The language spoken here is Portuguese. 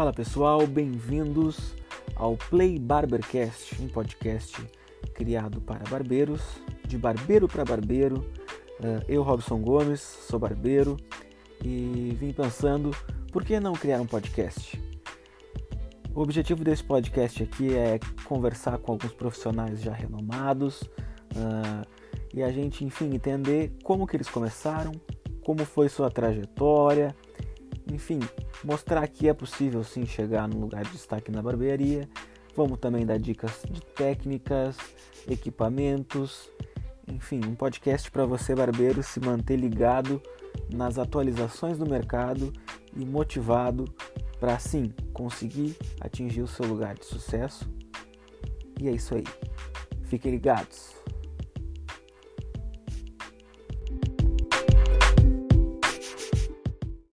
Fala pessoal, bem-vindos ao Play Barbercast, um podcast criado para barbeiros, de barbeiro para barbeiro. Eh, eu, Robson Gomes, sou barbeiro e vim pensando por que não criar um podcast? O objetivo desse podcast aqui é conversar com alguns profissionais já renomados uh, e a gente, enfim, entender como que eles começaram, como foi sua trajetória, enfim, mostrar que é possível sim chegar num lugar de destaque na barbearia. Vamos também dar dicas de técnicas, equipamentos, enfim, um podcast para você barbeiro se manter ligado nas atualizações do mercado e motivado para sim conseguir atingir o seu lugar de sucesso. E é isso aí. Fiquem ligados.